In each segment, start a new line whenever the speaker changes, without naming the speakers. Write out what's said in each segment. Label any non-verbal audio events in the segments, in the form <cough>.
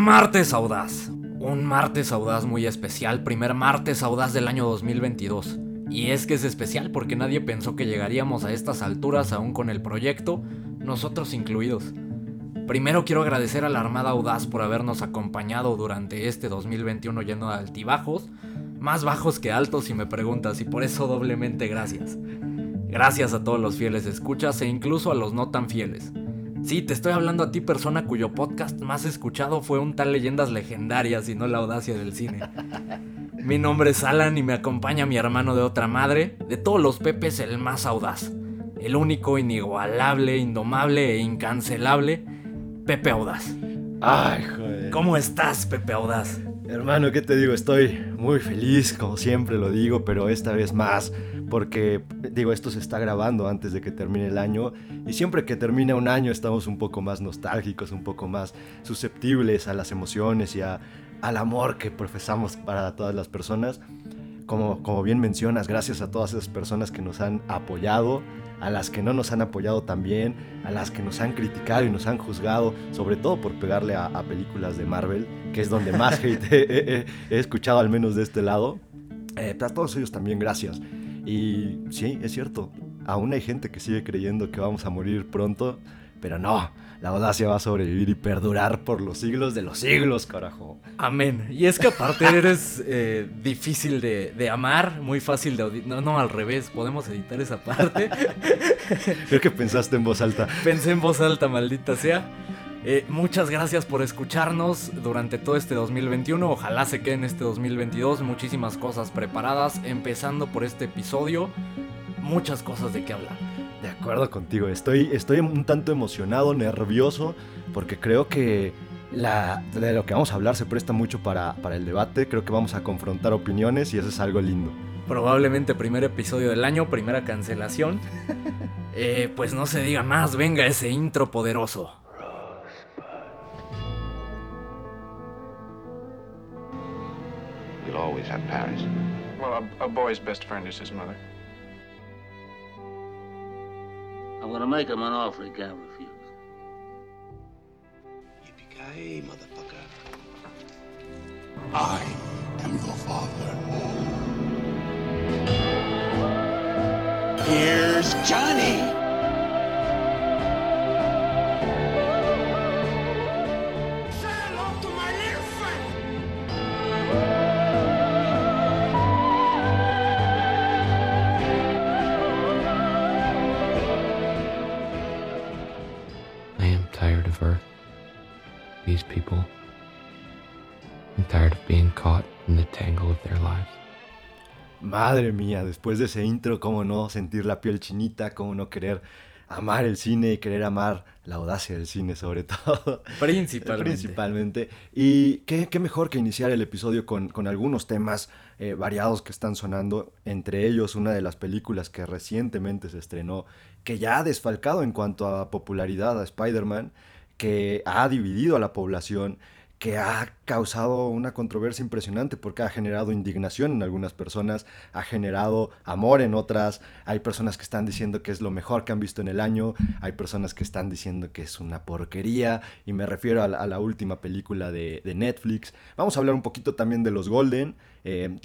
Martes Audaz. Un martes audaz muy especial, primer martes audaz del año 2022. Y es que es especial porque nadie pensó que llegaríamos a estas alturas aún con el proyecto, nosotros incluidos. Primero quiero agradecer a la Armada Audaz por habernos acompañado durante este 2021 lleno de altibajos, más bajos que altos si me preguntas, y por eso doblemente gracias. Gracias a todos los fieles escuchas e incluso a los no tan fieles. Sí, te estoy hablando a ti, persona cuyo podcast más escuchado fue un tal Leyendas Legendarias y no la audacia del cine. <laughs> Mi nombre es Alan y me acompaña mi hermano de otra madre, de todos los Pepes el más audaz, el único, inigualable, indomable e incancelable, Pepe Audaz.
Ay, joder.
¿Cómo estás, Pepe Audaz?
Hermano, ¿qué te digo? Estoy muy feliz, como siempre lo digo, pero esta vez más, porque digo, esto se está grabando antes de que termine el año y siempre que termina un año estamos un poco más nostálgicos, un poco más susceptibles a las emociones y a, al amor que profesamos para todas las personas. Como, como bien mencionas, gracias a todas esas personas que nos han apoyado, a las que no nos han apoyado también, a las que nos han criticado y nos han juzgado, sobre todo por pegarle a, a películas de Marvel, que es donde más <laughs> hate he, he- he escuchado, al menos de este lado. Eh, a todos ellos también gracias. Y sí, es cierto, aún hay gente que sigue creyendo que vamos a morir pronto, pero no, la audacia va a sobrevivir y perdurar por los siglos de los siglos, carajo.
Amén. Y es que aparte eres eh, difícil de, de amar, muy fácil de odiar. No, no, al revés, podemos editar esa parte. <laughs>
Creo que pensaste en voz alta.
Pensé en voz alta, maldita sea. Eh, muchas gracias por escucharnos durante todo este 2021. Ojalá se quede en este 2022. Muchísimas cosas preparadas, empezando por este episodio. Muchas cosas de qué hablar.
De acuerdo contigo, estoy, estoy un tanto emocionado, nervioso, porque creo que la, de lo que vamos a hablar se presta mucho para, para el debate, creo que vamos a confrontar opiniones y eso es algo lindo.
Probablemente primer episodio del año, primera cancelación. <laughs> Eh, pues no se diga más, venga ese intro poderoso.
We'll always have Paris.
Well, a, a boy's best friend is his mother.
I'm gonna make him an offer he can't refuse.
Yippee-ki-yay, motherfucker. I am your father. Here's Johnny.
These people. I'm tired of being caught in the tangle of their lives.
Madre mía, después de ese intro, cómo no sentir la piel chinita, cómo no querer amar el cine y querer amar la audacia del cine sobre todo.
Principalmente.
Principalmente. Y qué, qué mejor que iniciar el episodio con, con algunos temas eh, variados que están sonando, entre ellos una de las películas que recientemente se estrenó, que ya ha desfalcado en cuanto a popularidad a Spider-Man, que ha dividido a la población, que ha causado una controversia impresionante porque ha generado indignación en algunas personas, ha generado amor en otras, hay personas que están diciendo que es lo mejor que han visto en el año, hay personas que están diciendo que es una porquería, y me refiero a la, a la última película de, de Netflix. Vamos a hablar un poquito también de los Golden, eh,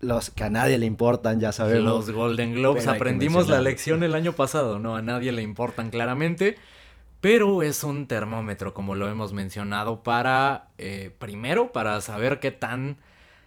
los que a nadie le importan, ya sabemos.
Los Golden Globes. Aprendimos la lección el año pasado, ¿no? A nadie le importan claramente. Pero es un termómetro, como lo hemos mencionado, para, eh, primero, para saber qué tan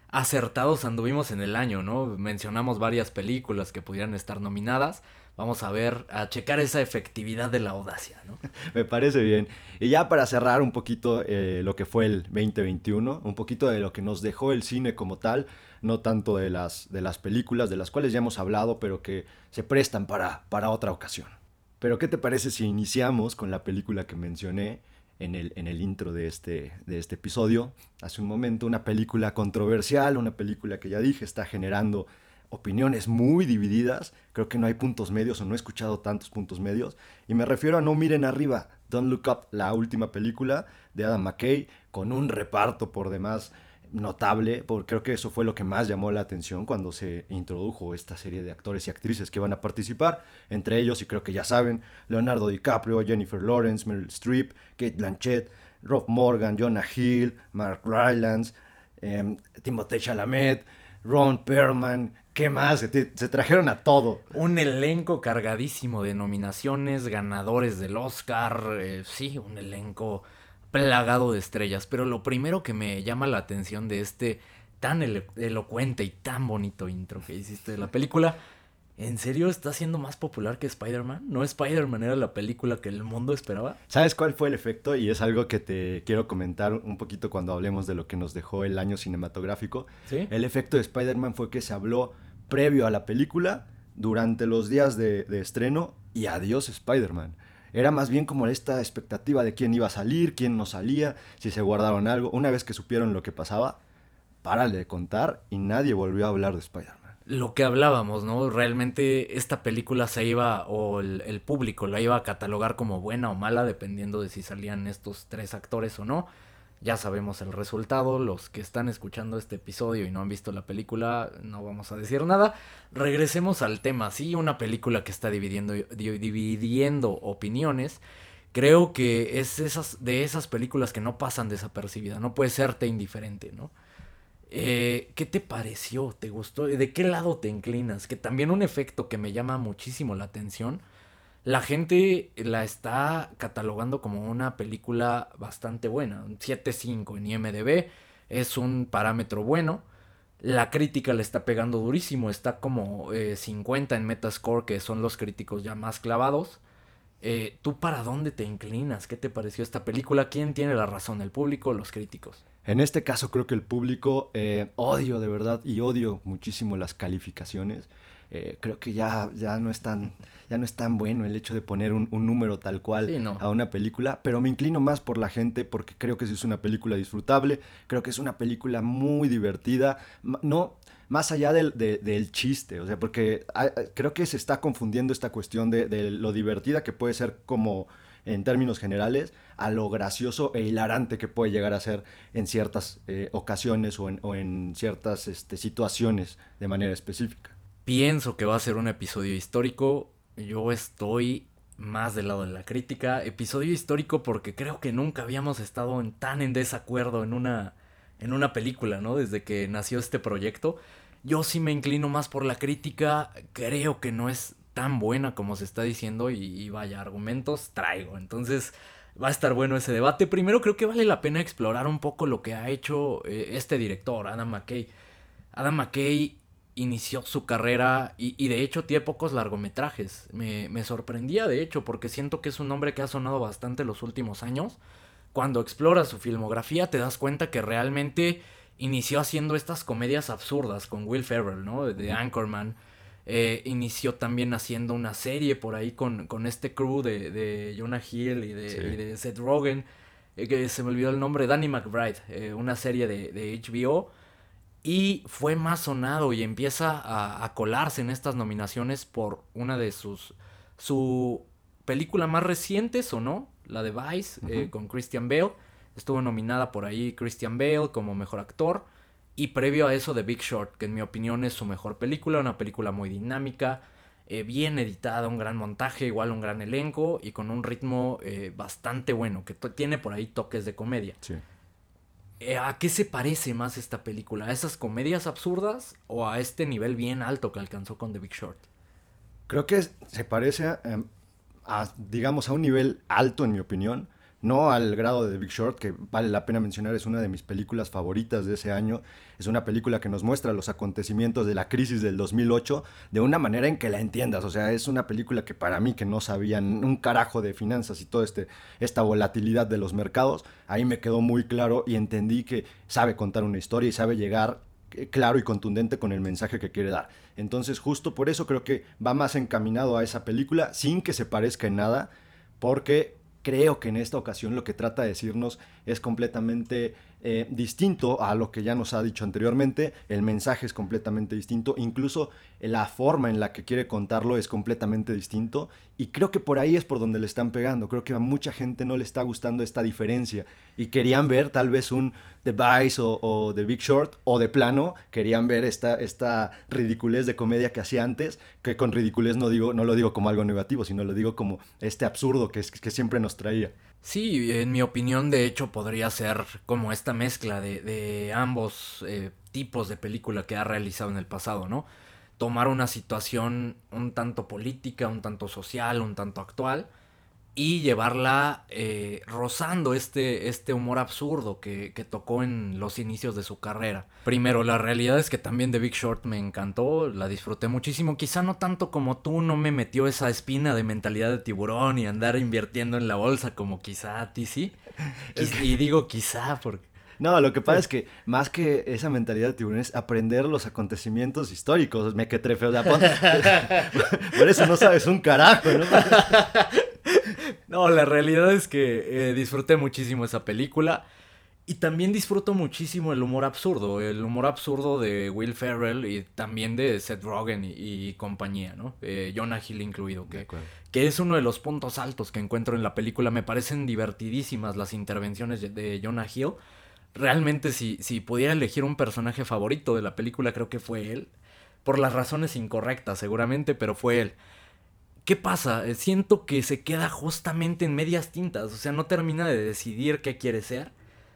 acertados anduvimos en el año, ¿no? Mencionamos varias películas que pudieran estar nominadas. Vamos a ver, a checar esa efectividad de la audacia, ¿no? <laughs>
Me parece bien. Y ya para cerrar un poquito eh, lo que fue el 2021, un poquito de lo que nos dejó el cine como tal, no tanto de las, de las películas de las cuales ya hemos hablado, pero que se prestan para, para otra ocasión. Pero ¿qué te parece si iniciamos con la película que mencioné en el, en el intro de este, de este episodio? Hace un momento, una película controversial, una película que ya dije está generando opiniones muy divididas. Creo que no hay puntos medios o no he escuchado tantos puntos medios. Y me refiero a No Miren Arriba, Don't Look Up, la última película de Adam McKay, con un reparto por demás notable, porque creo que eso fue lo que más llamó la atención cuando se introdujo esta serie de actores y actrices que van a participar, entre ellos, y creo que ya saben, Leonardo DiCaprio, Jennifer Lawrence, Meryl Streep, Kate Blanchett, Rob Morgan, Jonah Hill, Mark Rylance, eh, Timothée Chalamet, Ron Perlman, ¿qué más? Se trajeron a todo.
Un elenco cargadísimo de nominaciones, ganadores del Oscar, eh, sí, un elenco plagado de estrellas. Pero lo primero que me llama la atención de este tan elo- elocuente y tan bonito intro que hiciste de la película, ¿en serio está siendo más popular que Spider-Man? ¿No Spider-Man era la película que el mundo esperaba?
¿Sabes cuál fue el efecto? Y es algo que te quiero comentar un poquito cuando hablemos de lo que nos dejó el año cinematográfico.
¿Sí?
El efecto de Spider-Man fue que se habló previo a la película, durante los días de, de estreno y adiós Spider-Man. Era más bien como esta expectativa de quién iba a salir, quién no salía, si se guardaron algo. Una vez que supieron lo que pasaba, párale de contar y nadie volvió a hablar de Spider-Man.
lo que hablábamos, ¿no? Realmente esta película se iba, o el, el público la iba a catalogar como buena o mala, dependiendo de si salían estos tres actores o no. Ya sabemos el resultado, los que están escuchando este episodio y no han visto la película, no vamos a decir nada. Regresemos al tema, sí, una película que está dividiendo, di- dividiendo opiniones. Creo que es esas, de esas películas que no pasan desapercibidas, no puede serte indiferente, ¿no? Eh, ¿Qué te pareció? ¿Te gustó? ¿De qué lado te inclinas? Que también un efecto que me llama muchísimo la atención. La gente la está catalogando como una película bastante buena. Un 7.5 en IMDB es un parámetro bueno. La crítica le está pegando durísimo. Está como eh, 50 en Metascore, que son los críticos ya más clavados. Eh, ¿Tú para dónde te inclinas? ¿Qué te pareció esta película? ¿Quién tiene la razón? ¿El público o los críticos?
En este caso creo que el público eh, odio de verdad y odio muchísimo las calificaciones. Eh, creo que ya, ya, no es tan, ya no es tan bueno el hecho de poner un, un número tal cual
Sí, no.
a una película, pero me inclino más por la gente porque creo que es una película disfrutable, creo que es una película muy divertida, no más allá del, de- del chiste, o sea, porque ah, ah, creo que se está confundiendo esta cuestión de, de lo divertida que puede ser como en términos generales, a lo gracioso e hilarante que puede llegar a ser en ciertas eh, ocasiones o en, o en ciertas este, situaciones de manera específica.
Pienso que va a ser un episodio histórico. Yo estoy más del lado de la crítica. Episodio histórico porque creo que nunca habíamos estado en- tan en desacuerdo en una, en una película, ¿no? Desde que nació este proyecto. Yo sí me inclino más por la crítica. Creo que no es tan buena como se está diciendo y, vaya, argumentos traigo. Entonces va a estar bueno ese debate. Primero creo que vale la pena explorar un poco lo que ha hecho eh, este director, Adam McKay. Adam McKay inició su carrera y, y de hecho tiene pocos largometrajes. Me, me sorprendía de hecho porque siento que es un hombre que ha sonado bastante los últimos años. Cuando exploras su filmografía te das cuenta que realmente inició haciendo estas comedias absurdas con Will Ferrell, ¿no? De Anchorman. Eh, inició también haciendo una serie por ahí con, con este crew de, de Jonah Hill y de,
Sí.
y de Seth Rogen. eh, que se me olvidó el nombre, Danny McBride, eh, una serie de, de HBO. Y fue más sonado y empieza a, a colarse en estas nominaciones por una de sus. Su película más reciente sonó, la de Vice, eh, con Christian Bale. Estuvo nominada por ahí Christian Bale como mejor actor. Y previo a eso, The Big Short, que en mi opinión es su mejor película, una película muy dinámica, eh, bien editada, un gran montaje, igual un gran elenco y con un ritmo eh, bastante bueno, que tiene por ahí toques de comedia.
Sí.
Eh, ¿A qué se parece más esta película? ¿A esas comedias absurdas o a este nivel bien alto que alcanzó con The Big Short?
Creo que se parece em, a, digamos, a un nivel alto, en mi opinión. No al grado de Big Short, que vale la pena mencionar, es una de mis películas favoritas de ese año. Es una película que nos muestra los acontecimientos de la crisis del 2008 de una manera en que la entiendas. O sea, es una película que para mí, que no sabían un carajo de finanzas y toda este, esta volatilidad de los mercados, ahí me quedó muy claro y entendí que sabe contar una historia y sabe llegar eh, claro y contundente con el mensaje que quiere dar. Entonces, justo por eso creo que va más encaminado a esa película, sin que se parezca en nada, porque creo que en esta ocasión lo que trata de decirnos es completamente eh, distinto a lo que ya nos ha dicho anteriormente, el mensaje es completamente distinto, incluso la forma en la que quiere contarlo es completamente distinto. Y creo que por ahí es por donde le están pegando, creo que a mucha gente no le está gustando esta diferencia. Y querían ver tal vez un The Vice o, o The Big Short o de plano querían ver esta, esta ridiculez de comedia que hacía antes, que con ridiculez no, digo, no lo digo como algo negativo, sino lo digo como este absurdo que, siempre nos traía.
Sí, en mi opinión, de hecho, podría ser como esta mezcla de, de ambos eh, tipos de película que ha realizado en el pasado, ¿no? Tomar una situación un tanto política, un tanto social, un tanto actual, y llevarla eh, rozando este, este humor absurdo que, que, tocó en los inicios de su carrera. Primero, la realidad es que también The Big Short me encantó, la disfruté muchísimo, quizá no tanto como tú, no me metió esa espina de mentalidad de tiburón y andar invirtiendo en la bolsa como quizá a ti sí. <laughs> Y, y digo quizá porque...
No, lo que pasa es que más que esa mentalidad de tiburón es aprender los acontecimientos históricos. Me que trefeo de <laughs> Por eso no sabes un carajo, ¿no? <laughs>
No, la realidad es que eh, disfruté muchísimo esa película. Y también disfruto muchísimo el humor absurdo, el humor absurdo de Will Ferrell y también de Seth Rogen y, compañía, ¿no? Eh, Jonah Hill incluido, que, que, es uno de los puntos altos que encuentro en la película. Me parecen divertidísimas las intervenciones de, Jonah Hill. Realmente si, si pudiera elegir un personaje favorito de la película, creo que fue él. Por las razones incorrectas, seguramente, pero fue él. ¿Qué pasa? Eh, siento que se queda justamente en medias tintas, o sea, no termina de decidir qué quiere ser.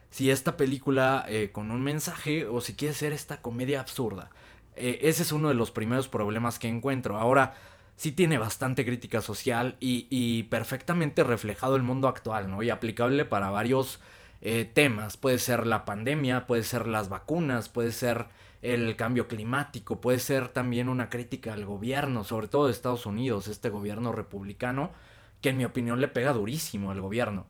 Si esta película eh, con un mensaje o si quiere ser esta comedia absurda. Eh, ese es uno de los primeros problemas que encuentro. Ahora, sí tiene bastante crítica social y, y perfectamente reflejado el mundo actual, ¿no? Y aplicable para varios temas. Puede ser la pandemia, puede ser las vacunas, puede ser el cambio climático, puede ser también una crítica al gobierno, sobre todo de Estados Unidos, este gobierno republicano, que en mi opinión le pega durísimo al gobierno.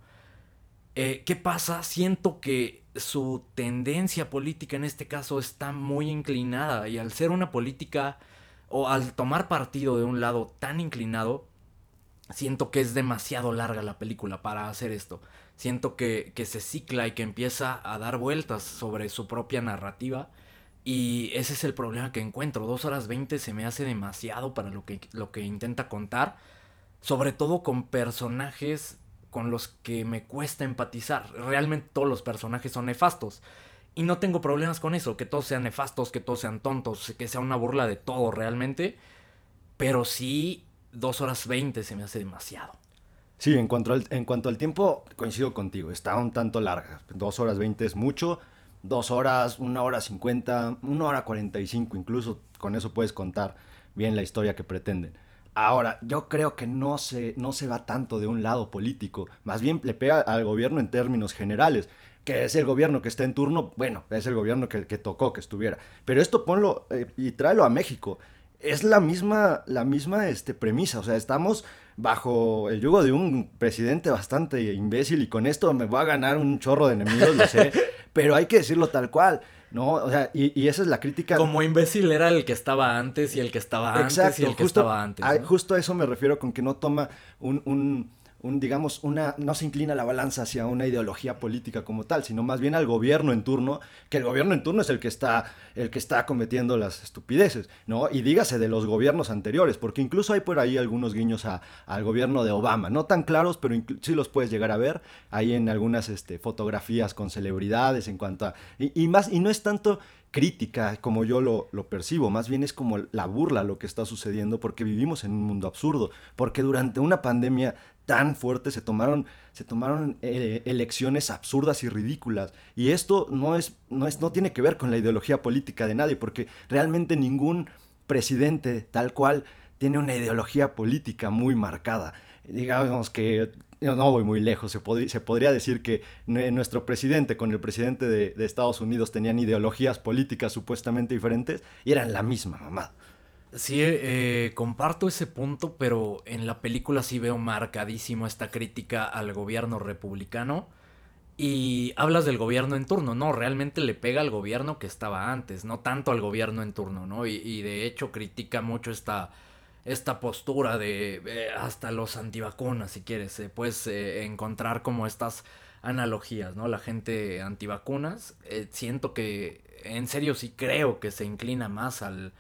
Eh, ¿Qué pasa? Siento que su tendencia política en este caso está muy inclinada y al ser una política o al tomar partido de un lado tan inclinado, siento que es demasiado larga la película para hacer esto. Siento que, que se cicla y que empieza a dar vueltas sobre su propia narrativa y ese es el problema que encuentro. Dos horas veinte se me hace demasiado para lo que, lo que intenta contar. Sobre todo con personajes con los que me cuesta empatizar. Realmente todos los personajes son nefastos. Y no tengo problemas con eso. Que todos sean nefastos, que todos sean tontos, que sea una burla de todo realmente. Pero sí, dos horas veinte se me hace demasiado.
Sí, en cuanto, al, en cuanto al tiempo, coincido contigo. Está un tanto larga. Dos horas veinte es mucho dos horas, una hora cincuenta, una hora cuarenta y cinco, incluso con eso puedes contar bien la historia que pretenden. Ahora, yo creo que no se, no se va tanto de un lado político, más bien le pega al gobierno en términos generales, que es el gobierno que está en turno, bueno, es el gobierno que, que tocó que estuviera. Pero esto ponlo eh, y tráelo a México. Es la misma, la misma este, premisa, o sea, estamos bajo el yugo de un presidente bastante imbécil y con esto me voy a ganar un chorro de enemigos, lo sé, <laughs> pero hay que decirlo tal cual. ¿no? O sea, y, esa es la crítica.
Como imbécil era el que estaba antes y el que estaba antes y el que estaba antes.
Justo a eso me refiero con que no toma un un, digamos, una, no se inclina la balanza hacia una ideología política como tal, sino más bien al gobierno en turno, que el gobierno en turno es el que está, el que está cometiendo las estupideces, ¿no? Y dígase de los gobiernos anteriores, porque incluso hay por ahí algunos guiños a, al gobierno de Obama, no tan claros, pero sí los puedes llegar a ver ahí en algunas este, fotografías con celebridades en cuanto a... y más, y no es tanto crítica como yo lo, lo, percibo, más bien es como la burla lo que está sucediendo porque vivimos en un mundo absurdo, porque durante una pandemia tan fuerte se tomaron, se tomaron eh, elecciones absurdas y ridículas y esto no, es, no, es, no tiene que ver con la ideología política de nadie, porque realmente ningún presidente tal cual tiene una ideología política muy marcada. Digamos que no voy muy lejos, se, se podría decir que nuestro presidente con el presidente de, Estados Unidos tenían ideologías políticas supuestamente diferentes y eran la misma mamá.
Sí, eh, comparto ese punto, pero en la película sí veo marcadísimo esta crítica al gobierno republicano. Y hablas del gobierno en turno, no, realmente le pega al gobierno que estaba antes, no tanto al gobierno en turno, ¿no? Y, de hecho critica mucho esta esta postura de eh, hasta los antivacunas, si quieres, puedes eh, encontrar como estas analogías, ¿no? La gente antivacunas, eh, siento que en serio sí creo que se inclina más al,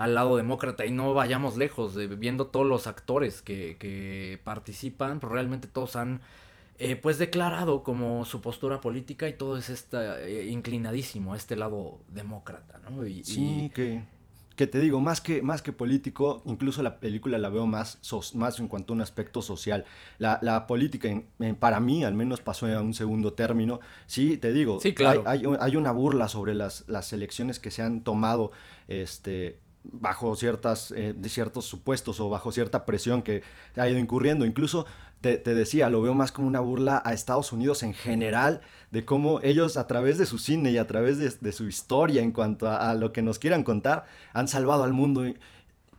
al lado demócrata y no vayamos lejos, de, viendo todos los actores que, que participan, pues realmente todos han pues declarado como su postura política y todo es esta, inclinadísimo a este lado demócrata, ¿no?
sí, que que te digo, más que, más que político, incluso la película la veo más, más en cuanto a un aspecto social. La, política, para mí, al menos pasó a un segundo término. Sí, te digo,
sí, claro.
hay, hay, una burla sobre las, las elecciones que se han tomado este, bajo ciertas, eh, de ciertos supuestos o bajo cierta presión que ha ido incurriendo. Incluso te, decía, lo veo más como una burla a Estados Unidos en general, de cómo ellos a través de su cine y a través de, su historia en cuanto a, lo que nos quieran contar, han salvado al mundo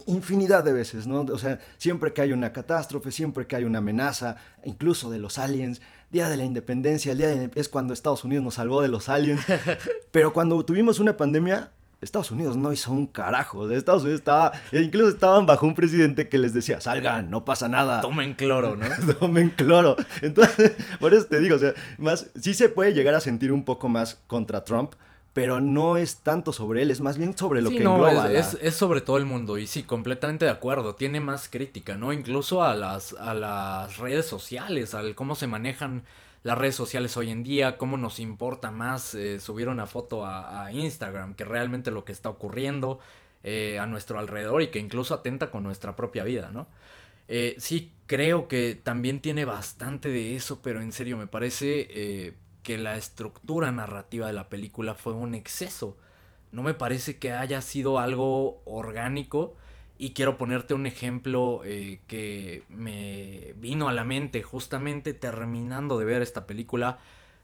infinidad de veces, ¿no? O sea, siempre que hay una catástrofe, siempre que hay una amenaza, incluso de los aliens, Día de la Independencia, el día de, es cuando Estados Unidos nos salvó de los aliens, <laughs> pero cuando tuvimos una pandemia, Estados Unidos no hizo un carajo. Estados Unidos estaba, incluso estaban bajo un presidente que les decía, salgan, no pasa nada.
Tomen cloro, ¿no? <laughs>
Tomen cloro. Entonces, <laughs> por eso te digo, o sea, más, sí se puede llegar a sentir un poco más contra Trump, pero no es tanto sobre él, es más bien sobre lo que no, engloba.
Es, es, sobre todo el mundo, y sí, completamente de acuerdo. Tiene más crítica, ¿no? Incluso a las, a las redes sociales, al cómo se manejan las redes sociales hoy en día, cómo nos importa más eh, subir una foto a, Instagram que realmente lo que está ocurriendo eh, a nuestro alrededor y que incluso atenta con nuestra propia vida, ¿no? Eh, sí, creo que también tiene bastante de eso, pero en serio me parece que la estructura narrativa de la película fue un exceso. No me parece que haya sido algo orgánico y quiero ponerte un ejemplo eh, que me vino a la mente justamente terminando de ver esta película.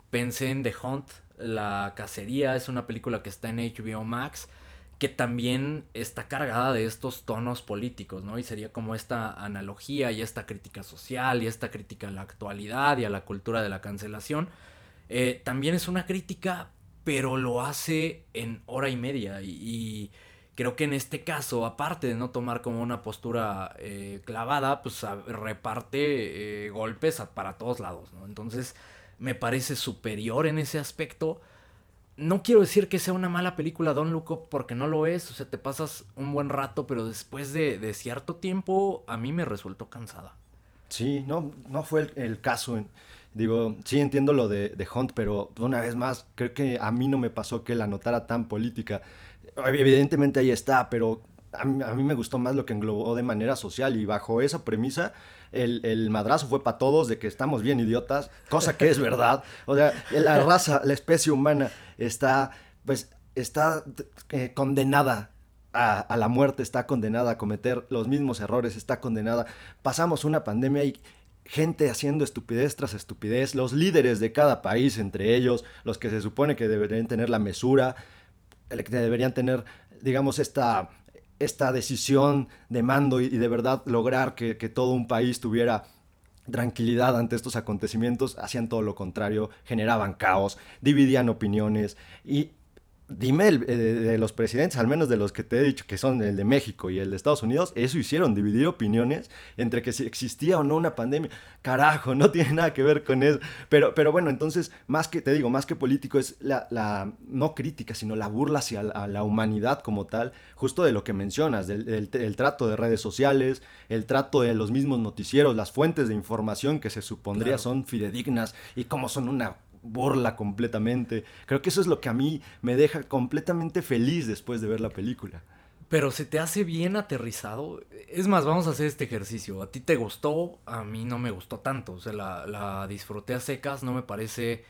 Pensé en The Hunt, La Cacería, es una película que está en HBO Max, que también está cargada de estos tonos políticos, ¿no? Y sería como esta analogía y esta crítica social y esta crítica a la actualidad y a la cultura de la cancelación. Eh, también es una crítica, pero lo hace en hora y media y Creo que en este caso, aparte de no tomar como una postura eh, clavada, pues reparte eh, golpes para todos lados, ¿no? Entonces me parece superior en ese aspecto. No quiero decir que sea una mala película Don Luco porque no lo es, o sea, te pasas un buen rato, pero después de, cierto tiempo a mí me resultó cansada.
Sí, no, no fue el, caso. Digo, sí entiendo lo de, de, Hunt, pero una vez más, creo que a mí no me pasó que la notara tan política evidentemente ahí está, pero a mí, me gustó más lo que englobó de manera social y bajo esa premisa el, madrazo fue para todos de que estamos bien idiotas, cosa que es verdad. O sea, la raza, la especie humana está, pues, está eh, condenada a, a, la muerte, está condenada a cometer los mismos errores, está condenada. Pasamos una pandemia y gente haciendo estupidez tras estupidez, los líderes de cada país, entre ellos, los que se supone que deberían tener la mesura, deberían tener, digamos, esta, esta decisión de mando y, de verdad lograr que, todo un país tuviera tranquilidad ante estos acontecimientos, hacían todo lo contrario, generaban caos, dividían opiniones y dime eh, de los presidentes, al menos de los que te he dicho que son el de México y el de Estados Unidos, eso hicieron, dividir opiniones entre que si existía o no una pandemia. Carajo, no <laughs> tiene nada que ver con eso. Pero, pero bueno, entonces, más que, te digo, más que político es la, no crítica, sino la burla hacia la, humanidad como tal, justo de lo que mencionas, del, trato de redes sociales, el trato de los mismos noticieros, las fuentes de información que se supondría son fidedignas y como son una burla completamente. Creo que eso es lo que a mí me deja completamente feliz después de ver la película.
Pero se te hace bien aterrizado. Es más, vamos a hacer este ejercicio. A ti te gustó, a mí no me gustó tanto. O sea, la, disfruté a secas, no me parece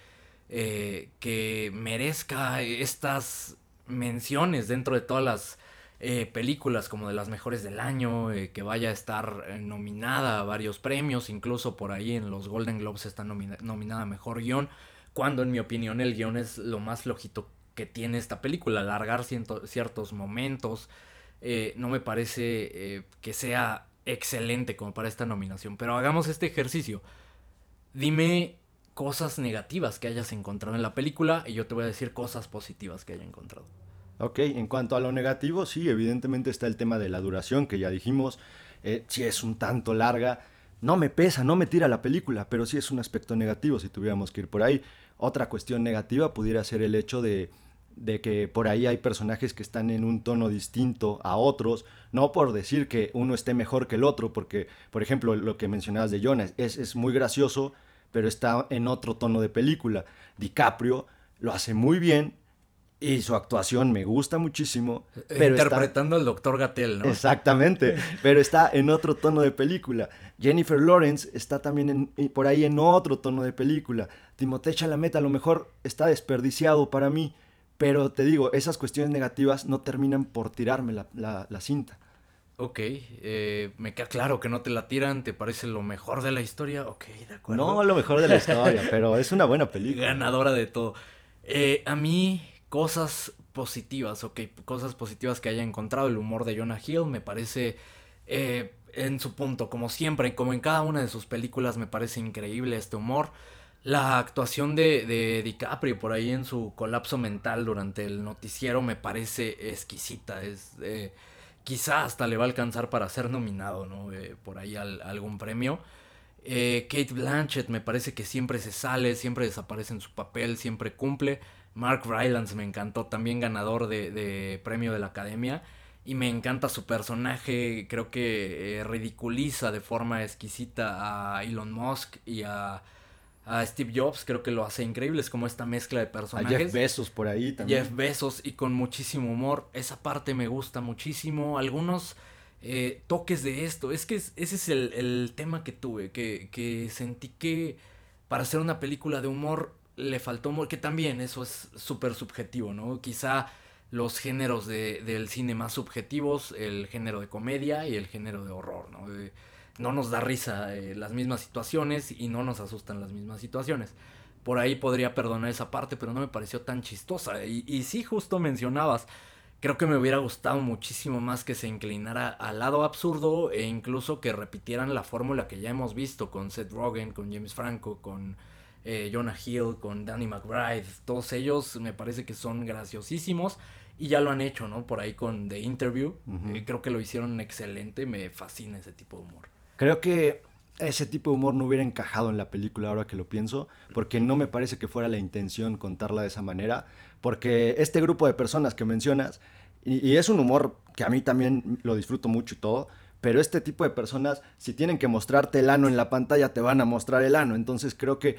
eh, que merezca estas menciones dentro de todas las eh, películas como de las mejores del año, eh, que vaya a estar nominada a varios premios, incluso por ahí en los Golden Globes está nominada a Mejor Guión cuando en mi opinión el guion es lo más flojito que tiene esta película, alargar ciertos momentos, eh, no me parece eh, que sea excelente como para esta nominación, pero hagamos este ejercicio. Dime cosas negativas que hayas encontrado en la película y yo te voy a decir cosas positivas que haya encontrado.
Ok, en cuanto a lo negativo, sí, evidentemente está el tema de la duración, que ya dijimos, eh, si es un tanto larga, no me pesa, no me tira la película, pero sí es un aspecto negativo si tuviéramos que ir por ahí. Otra cuestión negativa pudiera ser el hecho de, que por ahí hay personajes que están en un tono distinto a otros, no por decir que uno esté mejor que el otro, porque, por ejemplo, lo que mencionabas de Jonas es, es muy gracioso, pero está en otro tono de película. DiCaprio lo hace muy bien y su actuación me gusta muchísimo. Pero
Interpretando al doctor Gatel, ¿no?
Exactamente, <laughs> pero está en otro tono de película. Jennifer Lawrence está también en, por ahí en otro tono de película. Timothée Chalamet a lo mejor está desperdiciado para mí, pero te digo, esas cuestiones negativas no terminan por tirarme la, la, cinta.
Ok, eh, me queda claro que no te la tiran, ¿te parece lo mejor de la historia? Ok, de acuerdo.
No lo mejor de la historia, <laughs> pero es una buena película.
Ganadora de todo. Eh, a mí cosas positivas, ok, cosas positivas que haya encontrado. El humor de Jonah Hill me parece eh, en su punto, como siempre, como en cada una de sus películas, me parece increíble este humor. La actuación de, de DiCaprio por ahí en su colapso mental durante el noticiero me parece exquisita. Es, eh, quizá hasta le va a alcanzar para ser nominado, ¿no? Eh, por ahí al, algún premio. Kate Blanchett me parece que siempre se sale, siempre desaparece en su papel, siempre cumple. Mark Rylance me encantó, también ganador de, premio de la academia. Y me encanta su personaje, creo que eh, ridiculiza de forma exquisita a Elon Musk y a, Steve Jobs, creo que lo hace increíble, es como esta mezcla de personajes.
A Jeff Bezos por ahí también.
Jeff Bezos y con muchísimo humor, esa parte me gusta muchísimo, algunos eh, toques de esto, es que ese es el, el tema que tuve, que, que sentí que para hacer una película de humor le faltó, que también eso es súper subjetivo, ¿no? Quizá los géneros de, del cine más subjetivos, el género de comedia y el género de horror, ¿no? No nos da risa eh, las mismas situaciones y no nos asustan las mismas situaciones. Por ahí podría perdonar esa parte, pero no me pareció tan chistosa. Y, y sí, justo mencionabas, creo que me hubiera gustado muchísimo más que se inclinara al lado absurdo e incluso que repitieran la fórmula que ya hemos visto con Seth Rogen, con James Franco, con eh, Jonah Hill, con Danny McBride, todos ellos me parece que son graciosísimos y ya lo han hecho, ¿no? Por ahí con The Interview, eh, creo que lo hicieron excelente, me fascina ese tipo de humor.
Creo que ese tipo de humor no hubiera encajado en la película ahora que lo pienso, porque no me parece que fuera la intención contarla de esa manera, porque este grupo de personas que mencionas, y, es un humor que a mí también lo disfruto mucho y todo, pero este tipo de personas, si tienen que mostrarte el ano en la pantalla, te van a mostrar el ano. Entonces creo que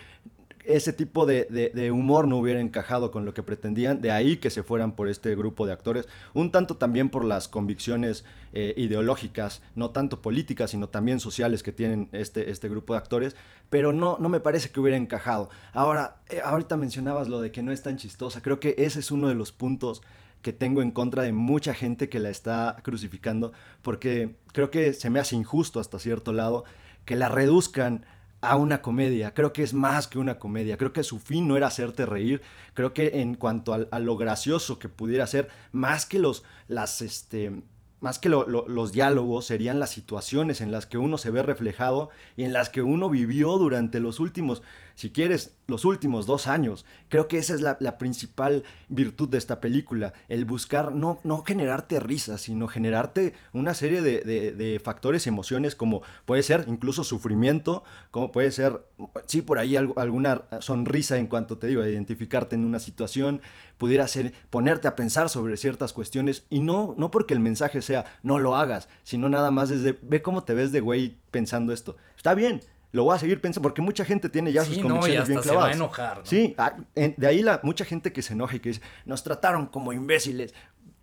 ese tipo de, humor no hubiera encajado con lo que pretendían, de ahí que se fueran por este grupo de actores, un tanto también por las convicciones eh, ideológicas, no tanto políticas, sino también sociales que tienen este, este grupo de actores, pero no, no me parece que hubiera encajado. Ahora, eh, ahorita mencionabas lo de que no es tan chistosa, creo que ese es uno de los puntos que tengo en contra de mucha gente que la está crucificando, porque creo que se me hace injusto hasta cierto lado que la reduzcan a una comedia. Creo que es más que una comedia. Creo que su fin no era hacerte reír. Creo que en cuanto a, lo gracioso que pudiera ser, más que los, las, este, más que los diálogos, serían las situaciones en las que uno se ve reflejado y en las que uno vivió durante los últimos si quieres, los últimos dos años. Creo que esa es la, principal virtud de esta película, el buscar no, no generarte risa, sino generarte una serie de, factores, emociones, como puede ser incluso sufrimiento, como puede ser, sí, por ahí alguna sonrisa en cuanto te digo, identificarte en una situación, pudiera ser ponerte a pensar sobre ciertas cuestiones y no, no porque el mensaje sea no lo hagas, sino nada más desde ve cómo te ves de güey pensando esto. Está bien, lo voy a seguir pensando, porque mucha gente tiene ya sus convicciones bien clavadas. Se va a enojar. Sí, ah, de ahí la, mucha gente que se enoja y que dice, nos trataron como imbéciles.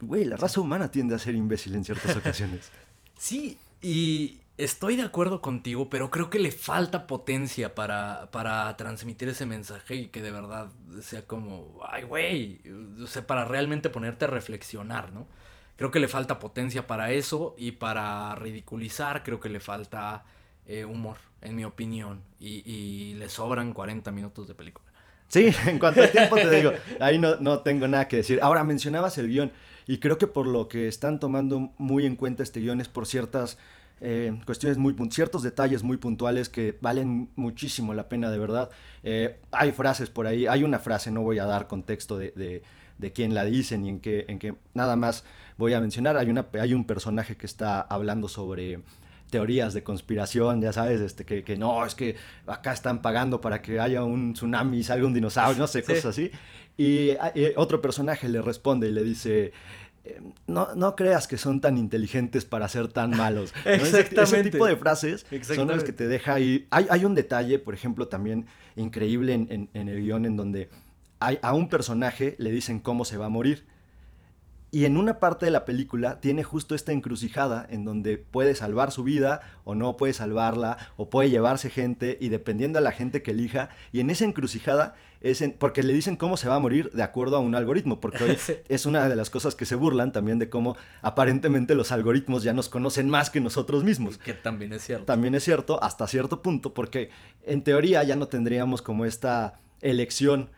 Güey, la raza humana tiende a ser imbécil en ciertas <laughs> ocasiones.
Sí, y estoy de acuerdo contigo, pero creo que le falta potencia para, para transmitir ese mensaje y que de verdad sea como, ay, güey, o sea, para realmente ponerte a reflexionar, ¿no? Creo que le falta potencia para eso y para ridiculizar, creo que le falta eh, humor, en mi opinión. Y, le sobran 40 minutos de película.
Sí, <laughs> en cuanto al tiempo te digo, ahí no, no tengo nada que decir. Ahora mencionabas el guion y creo que por lo que están tomando muy en cuenta este guion es por ciertas eh, cuestiones muy ciertos detalles muy puntuales que valen muchísimo la pena de verdad. Eh, hay frases por ahí, hay una frase, no voy a dar contexto de, de, quién la dice ni en qué, en qué, nada más voy a mencionar. Hay, una, hay un personaje que está hablando sobre teorías de conspiración, ya sabes, este, que, que, no, es que acá están pagando para que haya un tsunami salga un dinosaurio, no sé, cosas así. Y, otro personaje le responde y le dice, eh, no, no creas que son tan inteligentes para ser tan malos. <laughs> Exactamente. Ese, tipo de frases son las que te deja ahí. Hay, hay un detalle, por ejemplo, también increíble en, en, en el guion en donde a un personaje le dicen cómo se va a morir. Y en una parte de la película tiene justo esta encrucijada en donde puede salvar su vida o no puede salvarla o puede llevarse gente y dependiendo de la gente que elija. Y en esa encrucijada es en- porque le dicen cómo se va a morir de acuerdo a un algoritmo. Porque hoy <laughs>
Sí.
es una de las cosas que se burlan también de cómo aparentemente los algoritmos ya nos conocen más que nosotros mismos.
Que también es cierto.
También es cierto hasta cierto punto porque en teoría ya no tendríamos como esta elección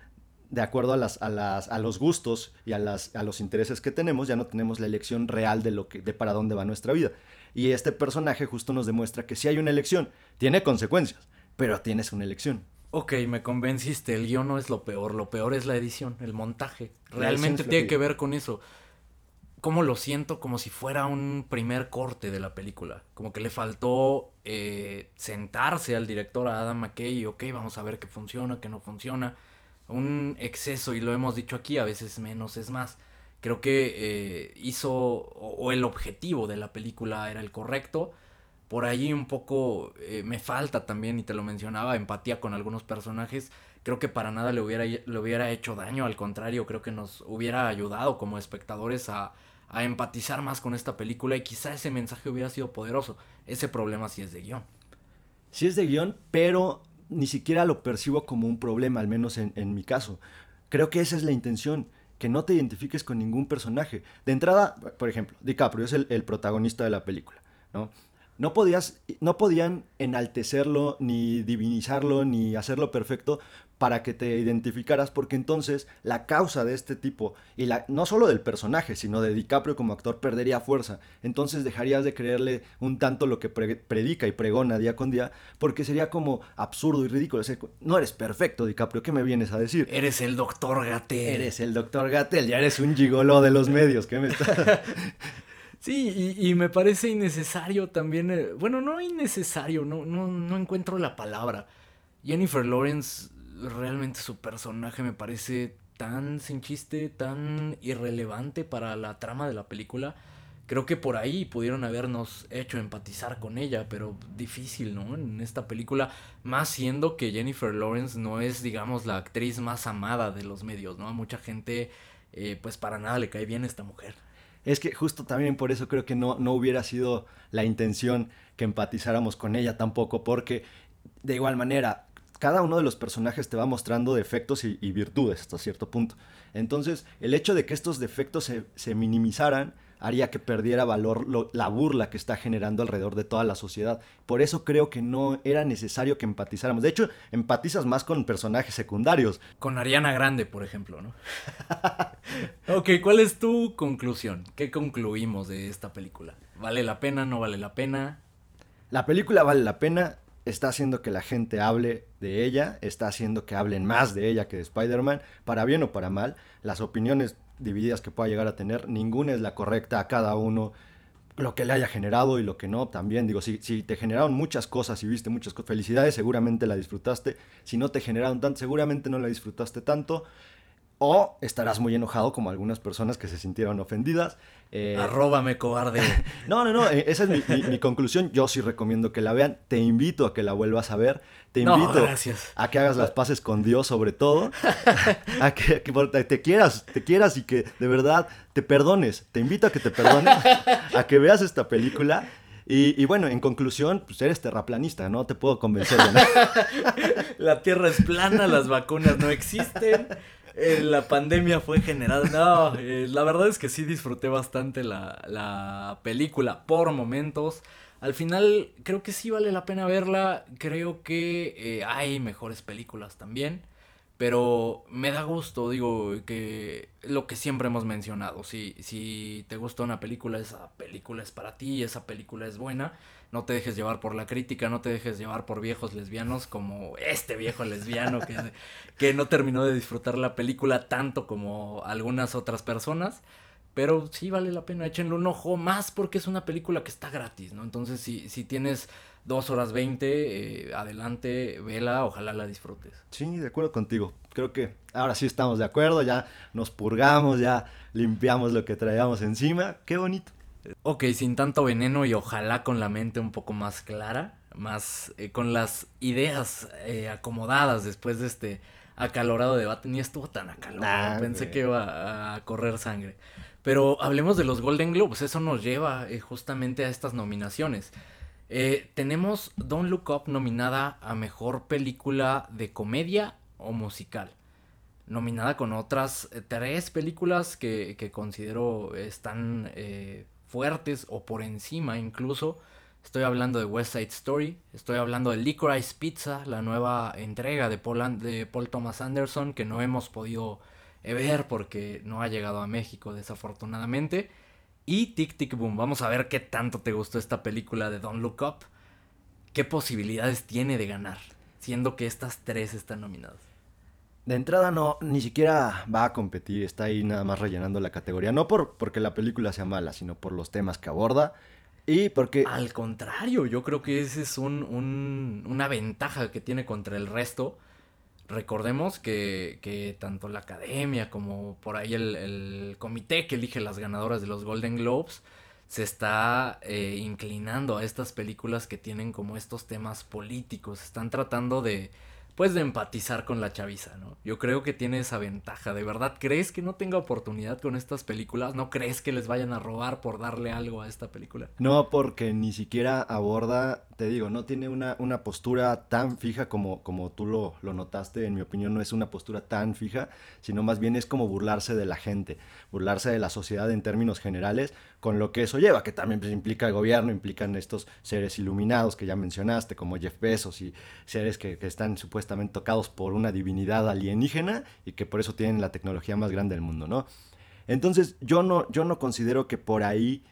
de acuerdo a, las, a, las, a los gustos y a, las, a los intereses que tenemos, ya no tenemos la elección real de, lo que, de para dónde va nuestra vida. Y este personaje justo nos demuestra que si hay una elección, tiene consecuencias, pero tienes una elección.
Ok, me convenciste, el guion no es lo peor, lo peor es la edición, el montaje. Realmente tiene que- ver con eso. Como lo siento como si fuera un primer corte de la película. Como que le faltó eh, sentarse al director, a Adam McKay, y ok, vamos a ver qué funciona, qué no funciona. Un exceso, y lo hemos dicho aquí, a veces menos es más. Creo que eh, hizo, o, el objetivo de la película era el correcto. Por ahí un poco eh, me falta también, y te lo mencionaba, empatía con algunos personajes. Creo que para nada le hubiera, le hubiera hecho daño, al contrario, creo que nos hubiera ayudado como espectadores a, a empatizar más con esta película y quizá ese mensaje hubiera sido poderoso. Ese problema sí es de guion.
Sí es de guion, pero ni siquiera lo percibo como un problema, al menos en, en mi caso. Creo que esa es la intención, que no te identifiques con ningún personaje. De entrada, por ejemplo, DiCaprio es el, el protagonista de la película, ¿no? No, podías, no podían enaltecerlo, ni divinizarlo, ni hacerlo perfecto para que te identificaras, porque entonces la causa de este tipo, y la, no solo del personaje, sino de DiCaprio como actor, perdería fuerza. Entonces dejarías de creerle un tanto lo que pre- predica y pregona día con día, porque sería como absurdo y ridículo. O sea, no eres perfecto, DiCaprio, ¿qué me vienes a decir?
Eres el doctor Gatel.
Eres el doctor Gatel, ya eres un gigoló de los medios, ¿qué me está... <laughs>
Sí, y, y me parece innecesario también. eh, bueno, no innecesario, no, no, no encuentro la palabra. Jennifer Lawrence, realmente su personaje me parece tan sin chiste, tan irrelevante para la trama de la película. Creo que por ahí pudieron habernos hecho empatizar con ella, pero difícil, ¿no? En esta película, más siendo que Jennifer Lawrence no es, digamos, la actriz más amada de los medios, ¿no? A mucha gente, eh, pues para nada le cae bien esta mujer.
Es que justo también por eso creo que no, no hubiera sido la intención que empatizáramos con ella tampoco, porque de igual manera, cada uno de los personajes te va mostrando defectos y, y virtudes hasta cierto punto. Entonces, el hecho de que estos defectos se, se minimizaran haría que perdiera valor lo- la burla que está generando alrededor de toda la sociedad. Por eso creo que no era necesario que empatizáramos. De hecho, empatizas más con personajes secundarios.
Con Ariana Grande, por ejemplo, ¿no? <laughs> ok, ¿cuál es tu conclusión? ¿Qué concluimos de esta película? ¿Vale la pena? ¿No vale la pena?
La película vale la pena, está haciendo que la gente hable de ella, está haciendo que hablen más de ella que de Spider-Man, para bien o para mal. Las opiniones divididas que pueda llegar a tener, ninguna es la correcta a cada uno. Lo que le haya generado y lo que no, también digo, si, si te generaron muchas cosas y viste muchas cosas, felicidades, seguramente la disfrutaste. Si no te generaron tanto, seguramente no la disfrutaste tanto. O estarás muy enojado como algunas personas que se sintieron ofendidas. Eh,
Arróbame, cobarde. <laughs>
no, no, no, eh, esa es mi, mi- mi conclusión. Yo sí recomiendo que la vean. Te invito a que la vuelvas a ver. Te invito a que hagas las paces con Dios sobre todo. <laughs> A que, te quieras, te quieras y que de verdad te perdones. Te invito a que te perdones, a que veas esta película. Y, y bueno, en conclusión, pues eres terraplanista, no te puedo convencer de nada. <laughs>
La tierra es plana, las vacunas no existen. Eh, la pandemia fue generada. No, eh, la verdad es que sí disfruté bastante la, la película por momentos. Al final creo que sí vale la pena verla. Creo que eh, hay mejores películas también. Pero me da gusto, digo, que lo que siempre hemos mencionado, si, si te gusta una película, esa película es para ti, esa película es buena, no te dejes llevar por la crítica, no te dejes llevar por viejos lesbianos como este viejo lesbiano que, <laughs> que no terminó de disfrutar la película tanto como algunas otras personas. Pero sí vale la pena, échenle un ojo más porque es una película que está gratis, ¿no? Entonces, si, si tienes dos horas 20, eh, adelante, vela, ojalá la disfrutes.
Sí, de acuerdo contigo. Creo que ahora sí estamos de acuerdo, ya nos purgamos, ya limpiamos lo que traíamos encima. Qué bonito.
Ok, sin tanto veneno y ojalá con la mente un poco más clara, más eh, con las ideas eh, acomodadas después de este acalorado debate. Ni estuvo tan acalorado.
Nah,
Pensé
güey.
que iba a correr sangre. Pero hablemos de los Golden Globes. Eso nos lleva eh, justamente a estas nominaciones. Tenemos Don't Look Up nominada a mejor película de comedia o musical. Nominada con otras tres películas que, que considero están eh, fuertes o por encima incluso. Estoy hablando de West Side Story, estoy hablando de Licorice Pizza, la nueva entrega de Paul, de Paul Thomas Anderson que no hemos podido ver porque no ha llegado a México desafortunadamente. Y Tic Tic Boom, vamos a ver qué tanto te gustó esta película de Don't Look Up. ¿Qué posibilidades tiene de ganar? Siendo que estas tres están nominadas.
De entrada no, ni siquiera va a competir, está ahí nada más rellenando la categoría. No por porque la película sea mala, sino por los temas que aborda y porque...
Al contrario, yo creo que esa es un- un- una ventaja que tiene contra el resto. Recordemos que, que tanto la academia como por ahí el, el comité que elige las ganadoras de los Golden Globes se está eh, inclinando a estas películas que tienen como estos temas políticos. Están tratando de, pues, de empatizar con la chaviza, ¿no? Yo creo que tiene esa ventaja. ¿De verdad crees que no tenga oportunidad con estas películas? ¿No crees que les vayan a robar por darle algo a esta película?
No, porque ni siquiera aborda, te digo, no tiene una, una postura tan fija como, como tú lo, lo notaste, en mi opinión no es una postura tan fija, sino más bien es como burlarse de la gente, burlarse de la sociedad en términos generales, con lo que eso lleva, que también pues, implica el gobierno, implican estos seres iluminados que ya mencionaste, como Jeff Bezos y seres que, que están supuestamente tocados por una divinidad alienígena y que por eso tienen la tecnología más grande del mundo, ¿no? Entonces yo no, yo no considero que por ahí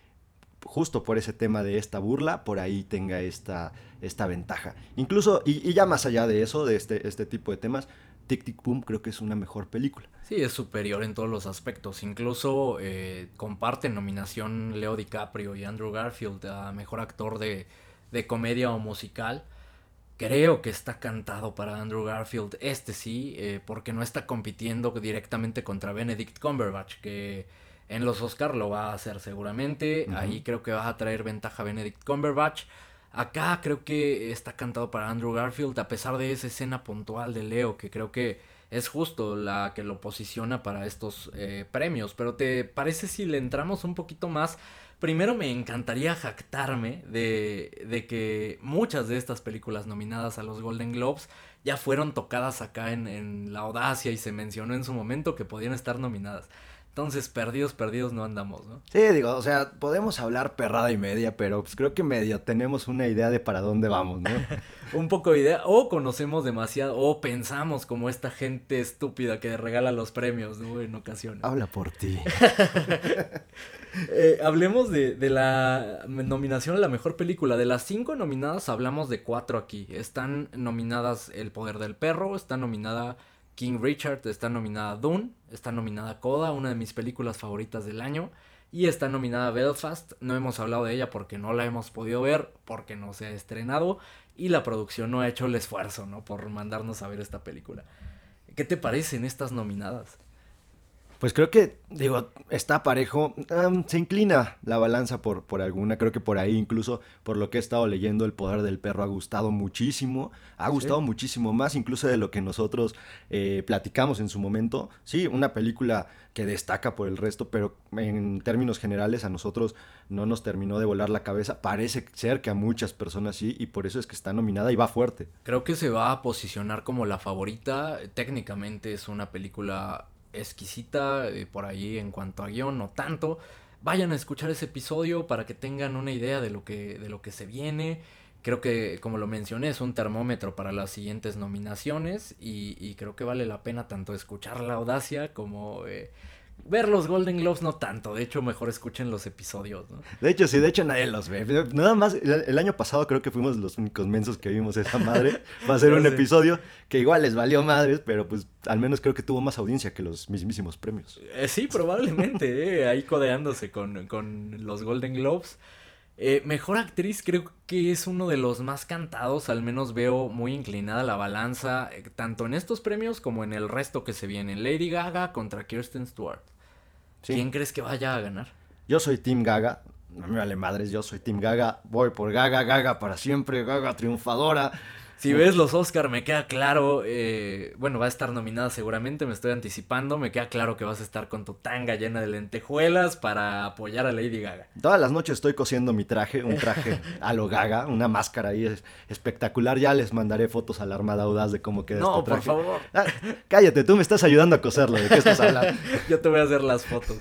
justo por ese tema de esta burla, por ahí tenga esta, esta ventaja. Incluso, y, ya más allá de eso, de este, este tipo de temas, Tic Tic Boom creo que es una mejor película.
Sí, es superior en todos los aspectos. Incluso eh, comparten nominación Leo DiCaprio y Andrew Garfield a mejor actor de, de comedia o musical. Creo que está cantado para Andrew Garfield, este sí, eh, porque no está compitiendo directamente contra Benedict Cumberbatch, que en los Oscar lo va a hacer seguramente. Ahí creo que va a traer ventaja Benedict Cumberbatch. Acá creo que está cantado para Andrew Garfield, a pesar de esa escena puntual de Leo, que creo que es justo la que lo posiciona para estos eh, premios. Pero ¿te parece si le entramos un poquito más? Primero me encantaría jactarme de, de que muchas de estas películas nominadas a los Golden Globes ya fueron tocadas acá en, en La Audacia y se mencionó en su momento que podían estar nominadas. Entonces, perdidos, perdidos no andamos, ¿no?
Sí, digo, o sea, podemos hablar perrada y media, pero pues creo que medio tenemos una idea de para dónde vamos, ¿no? <laughs>
Un poco de idea, o conocemos demasiado, o pensamos como esta gente estúpida que regala los premios, ¿no? En ocasiones.
Habla por ti. <laughs>
Eh, hablemos de, de la nominación a la mejor película. De las cinco nominadas, hablamos de cuatro aquí. Están nominadas El Poder del Perro, está nominada King Richard, está nominada Dune, está nominada Coda, una de mis películas favoritas del año. Y está nominada Belfast. No hemos hablado de ella porque no la hemos podido ver, porque no se ha estrenado. Y la producción no ha hecho el esfuerzo, ¿no? Por mandarnos a ver esta película. ¿Qué te parecen estas nominadas?
Pues creo que, digo, está parejo. Se inclina la balanza por, por alguna. Creo que por ahí, incluso por lo que he estado leyendo, El Poder del Perro ha gustado muchísimo. Ha gustado muchísimo más, incluso de lo que nosotros eh, platicamos en su momento. Sí, una película que destaca por el resto, pero en términos generales a nosotros no nos terminó de volar la cabeza. Parece ser que a muchas personas sí, y por eso es que está nominada y va fuerte.
Creo que se va a posicionar como la favorita. Técnicamente es una película exquisita, eh, por ahí en cuanto a guion, no tanto. Vayan a escuchar ese episodio para que tengan una idea de lo que, de lo que se viene. Creo que, como lo mencioné, es un termómetro para las siguientes nominaciones y, y creo que vale la pena tanto escuchar la audacia como eh, ver los Golden Globes, no tanto. De hecho, mejor escuchen los episodios, ¿no?
De hecho, sí, de hecho nadie los ve. Nada más, el, año pasado creo que fuimos los únicos mensos que vimos esa madre. Va a ser un
Sí.
episodio que igual les valió madres, pero pues al menos creo que tuvo más audiencia que los mismísimos premios.
Eh, sí, probablemente, <laughs> eh, ahí codeándose con, con los Golden Globes. Eh, mejor actriz creo que es uno de los más cantados, al menos veo muy inclinada la balanza, tanto en estos premios como en el resto que se viene. Lady Gaga contra Kirsten Stewart.
Sí.
¿Quién crees que vaya a ganar?
Yo soy Team Gaga. No me vale madres, yo soy Team Gaga. Voy por Gaga, Gaga para siempre, Gaga triunfadora.
Si ves los Oscar, me queda claro, eh, bueno, va a estar nominada seguramente, me estoy anticipando, me queda claro que vas a estar con tu tanga llena de lentejuelas para apoyar a Lady Gaga.
Todas las noches estoy cosiendo mi traje, un traje a lo Gaga, una máscara ahí es espectacular. Ya les mandaré fotos a la Armada Audaz de cómo queda
No,
este
por favor.
Ah, cállate, tú me estás ayudando a coserlo, ¿de qué estás hablando? <laughs>
Yo te voy a hacer las fotos.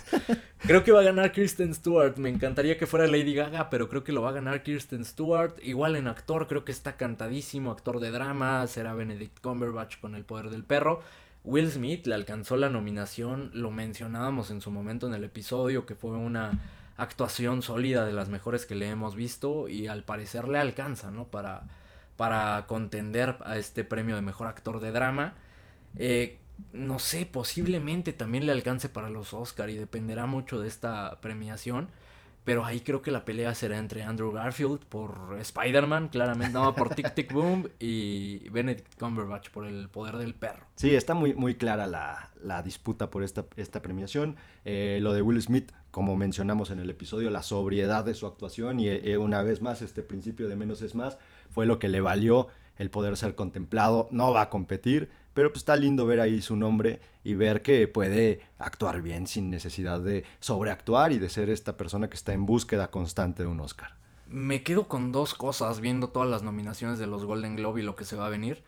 Creo que va a ganar Kirsten Stewart. Me encantaría que fuera Lady Gaga, pero creo que lo va a ganar Kirsten Stewart. Igual en actor, creo que está cantadísimo. Actor de drama, será Benedict Cumberbatch con El Poder del Perro. Will Smith le alcanzó la nominación, lo mencionábamos en su momento en el episodio, que fue una actuación sólida de las mejores que le hemos visto y al parecer le alcanza, ¿no? Para, para contender a este premio de mejor actor de drama. Eh, no sé, posiblemente también le alcance para los Oscar y dependerá mucho de esta premiación. Pero ahí creo que la pelea será entre Andrew Garfield por Spider-Man, claramente, no, por Tic Tic Boom y Benedict Cumberbatch por el poder del perro.
Sí, está muy, muy clara la, la disputa por esta, esta premiación. Eh, lo de Will Smith, como mencionamos en el episodio, la sobriedad de su actuación y eh, una vez más este principio de menos es más fue lo que le valió el poder ser contemplado. No va a competir, pero pues está lindo ver ahí su nombre y ver que puede actuar bien sin necesidad de sobreactuar y de ser esta persona que está en búsqueda constante de un Oscar.
Me quedo con dos cosas viendo todas las nominaciones de los Golden Globe y lo que se va a venir.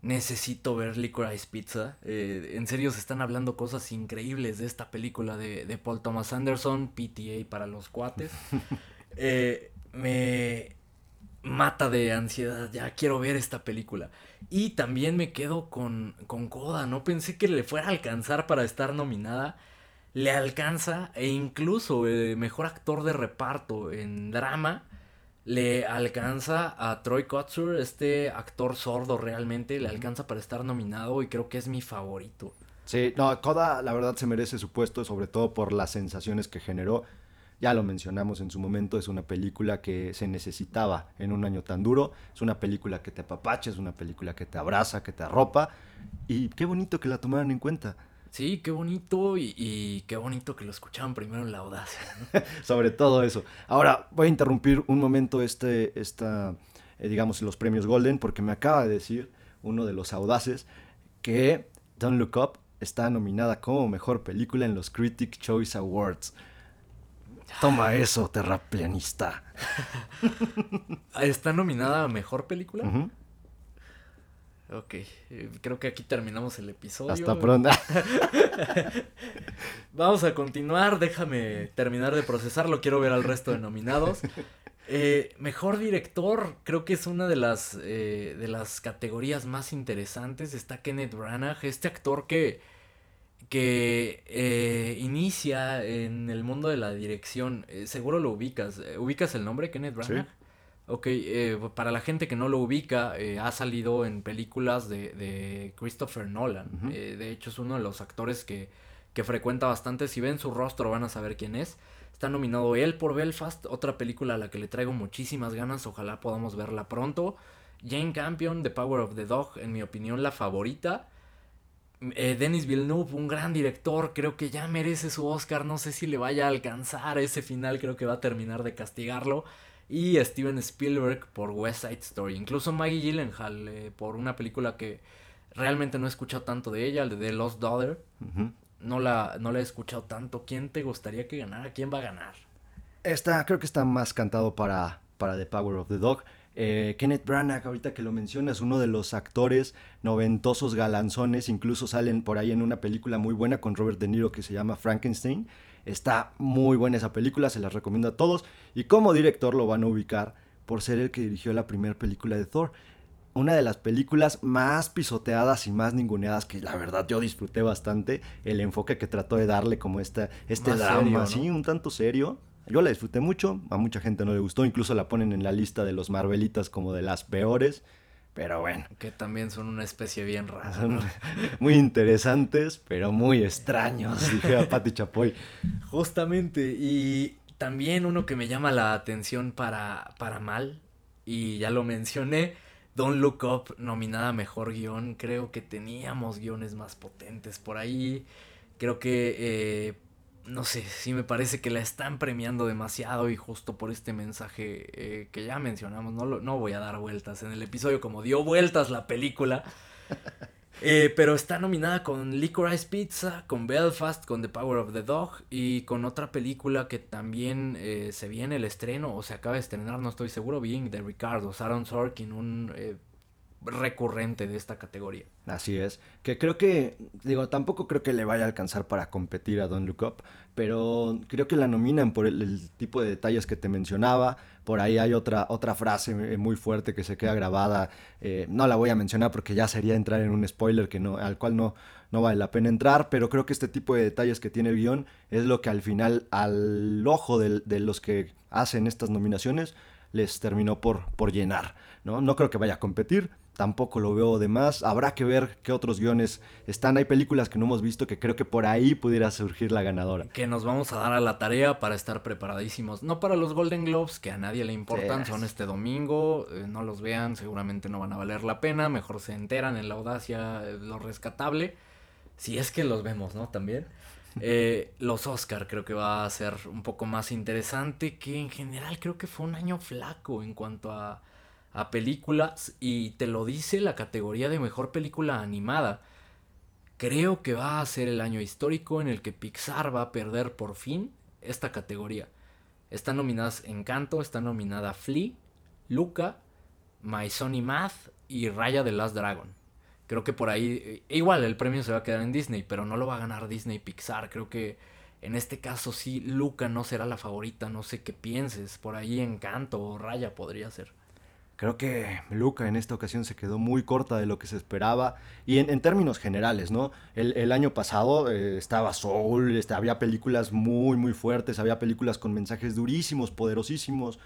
Necesito ver Licorice Pizza. Eh, en serio se están hablando cosas increíbles de esta película de, de Paul Thomas Anderson, PTA para los cuates. <laughs> Eh, me mata de ansiedad, ya quiero ver esta película. Y también me quedo con, con Coda, no pensé que le fuera a alcanzar para estar nominada. Le alcanza e incluso eh, mejor actor de reparto en drama le alcanza a Troy Kotsur, este actor sordo realmente, le alcanza para estar nominado y creo que es mi favorito.
Sí, no, Coda la verdad se merece su puesto, sobre todo por las sensaciones que generó. Ya lo mencionamos en su momento, es una película que se necesitaba en un año tan duro, es una película que te apapacha, es una película que te abraza, que te arropa, y qué bonito que la tomaran en cuenta.
Sí, qué bonito y, y qué bonito que lo escuchaban primero en la audacia. ¿no? <laughs>
sobre todo eso. Ahora voy a interrumpir un momento este, esta, eh, digamos, los premios Golden, porque me acaba de decir uno de los audaces que Don't Look Up está nominada como mejor película en los Critic Choice Awards. Toma eso, terrapianista. <laughs>
¿Está nominada a mejor película? Ok, eh, creo que aquí terminamos el episodio.
Hasta pronto. <laughs>
Vamos a continuar, déjame terminar de procesarlo, quiero ver al resto de nominados. Eh, mejor director, creo que es una de las, eh, de las categorías más interesantes. Está Kenneth Branagh, este actor que, que eh, inicia en el mundo de la dirección. Eh, seguro lo ubicas. Eh, ¿Ubicas el nombre, Kenneth Branagh?
Sí.
Ok, eh, para la gente que no lo ubica, ha salido en películas de, de Christopher Nolan. De hecho, es uno de los actores que, que frecuenta bastante. Si ven su rostro van a saber quién es. Está nominado él por Belfast, otra película a la que le traigo muchísimas ganas. Ojalá podamos verla pronto. Jane Campion, The Power of the Dog, en mi opinión la favorita. Eh, Denis Villeneuve, un gran director, creo que ya merece su Oscar. No sé si le vaya a alcanzar ese final, creo que va a terminar de castigarlo. Y Steven Spielberg por West Side Story. Incluso Maggie Gyllenhaal eh, por una película que realmente no he escuchado tanto de ella, el de The Lost Daughter. No la, no la he escuchado tanto. ¿Quién te gustaría que ganara? ¿Quién va a ganar?
Está, creo que está más cantado para, para The Power of the Dog. Eh, Kenneth Branagh, ahorita que lo mencionas, uno de los actores noventosos galanzones, incluso salen por ahí en una película muy buena con Robert De Niro que se llama Frankenstein. Está muy buena esa película, se las recomiendo a todos. Y como director lo van a ubicar por ser el que dirigió la primera película de Thor. Una de las películas más pisoteadas y más ninguneadas que la verdad yo disfruté bastante. El enfoque que trató de darle como esta, este
Más
drama,
serio,
un tanto serio. Yo la disfruté mucho, a mucha gente no le gustó, incluso la ponen en la lista de los Marvelitas como de las peores. Pero bueno,
Que también son una especie bien rara.
son <laughs> muy interesantes, pero muy extraños, <laughs> dije a Pati Chapoy.
Justamente. Y también uno que me llama la atención para, para mal. Y ya lo mencioné. Don't Look Up, nominada mejor guion. Creo que teníamos guiones más potentes por ahí. Creo que eh, no sé, sí me parece que la están premiando demasiado y justo por este mensaje eh, que ya mencionamos, no, lo, no voy a dar vueltas en el episodio como dio vueltas la película. <laughs> Eh, pero está nominada con Licorice Pizza, con Belfast, con The Power of the Dog y con otra película que también eh, se viene el estreno o se acaba de estrenar, no estoy seguro, Being de Ricardo, Sharon Sorkin, un eh, recurrente de esta categoría.
Así es, que creo que, digo, tampoco creo que le vaya a alcanzar para competir a Don't Look Up, pero creo que la nominan por el, tipo de detalles que te mencionaba, por ahí hay otra, otra frase muy fuerte que se queda grabada, eh, no la voy a mencionar porque ya sería entrar en un spoiler que no, al cual no, no vale la pena entrar, pero creo que este tipo de detalles que tiene el guion es lo que al final al ojo de, de los que hacen estas nominaciones les terminó por, por llenar. ¿no? no creo que vaya a competir, tampoco lo veo de más. Habrá que ver qué otros guiones están. Hay películas que no hemos visto que creo que por ahí pudiera surgir la ganadora.
Que nos vamos a dar a la tarea para estar preparadísimos. No para los Golden Globes, que a nadie le importan, son este domingo. eh, no los vean, seguramente no van a valer la pena. Mejor se enteran en la audacia, eh, lo rescatable. Si es que los vemos, ¿no? También. Eh, <laughs> los Oscar creo que va a ser un poco más interesante que en general creo que fue un año flaco en cuanto a, a películas y te lo dice la categoría de mejor película animada. Creo que va a ser el año histórico en el que Pixar va a perder por fin esta categoría. Están nominadas Encanto, está nominada Flea, Luca, My Sonny Math y Raya the Last Dragon. Creo que por ahí, eh, igual el premio se va a quedar en Disney, pero no lo va a ganar Disney Pixar. Creo que en este caso sí, Luca no será la favorita, no sé qué pienses. Por ahí Encanto o Raya podría ser.
Creo que Luca en esta ocasión se quedó muy corta de lo que se esperaba. Y en, términos generales, ¿no? El, año pasado eh, estaba Soul, este, había películas muy, muy fuertes, había películas con mensajes durísimos, poderosísimos.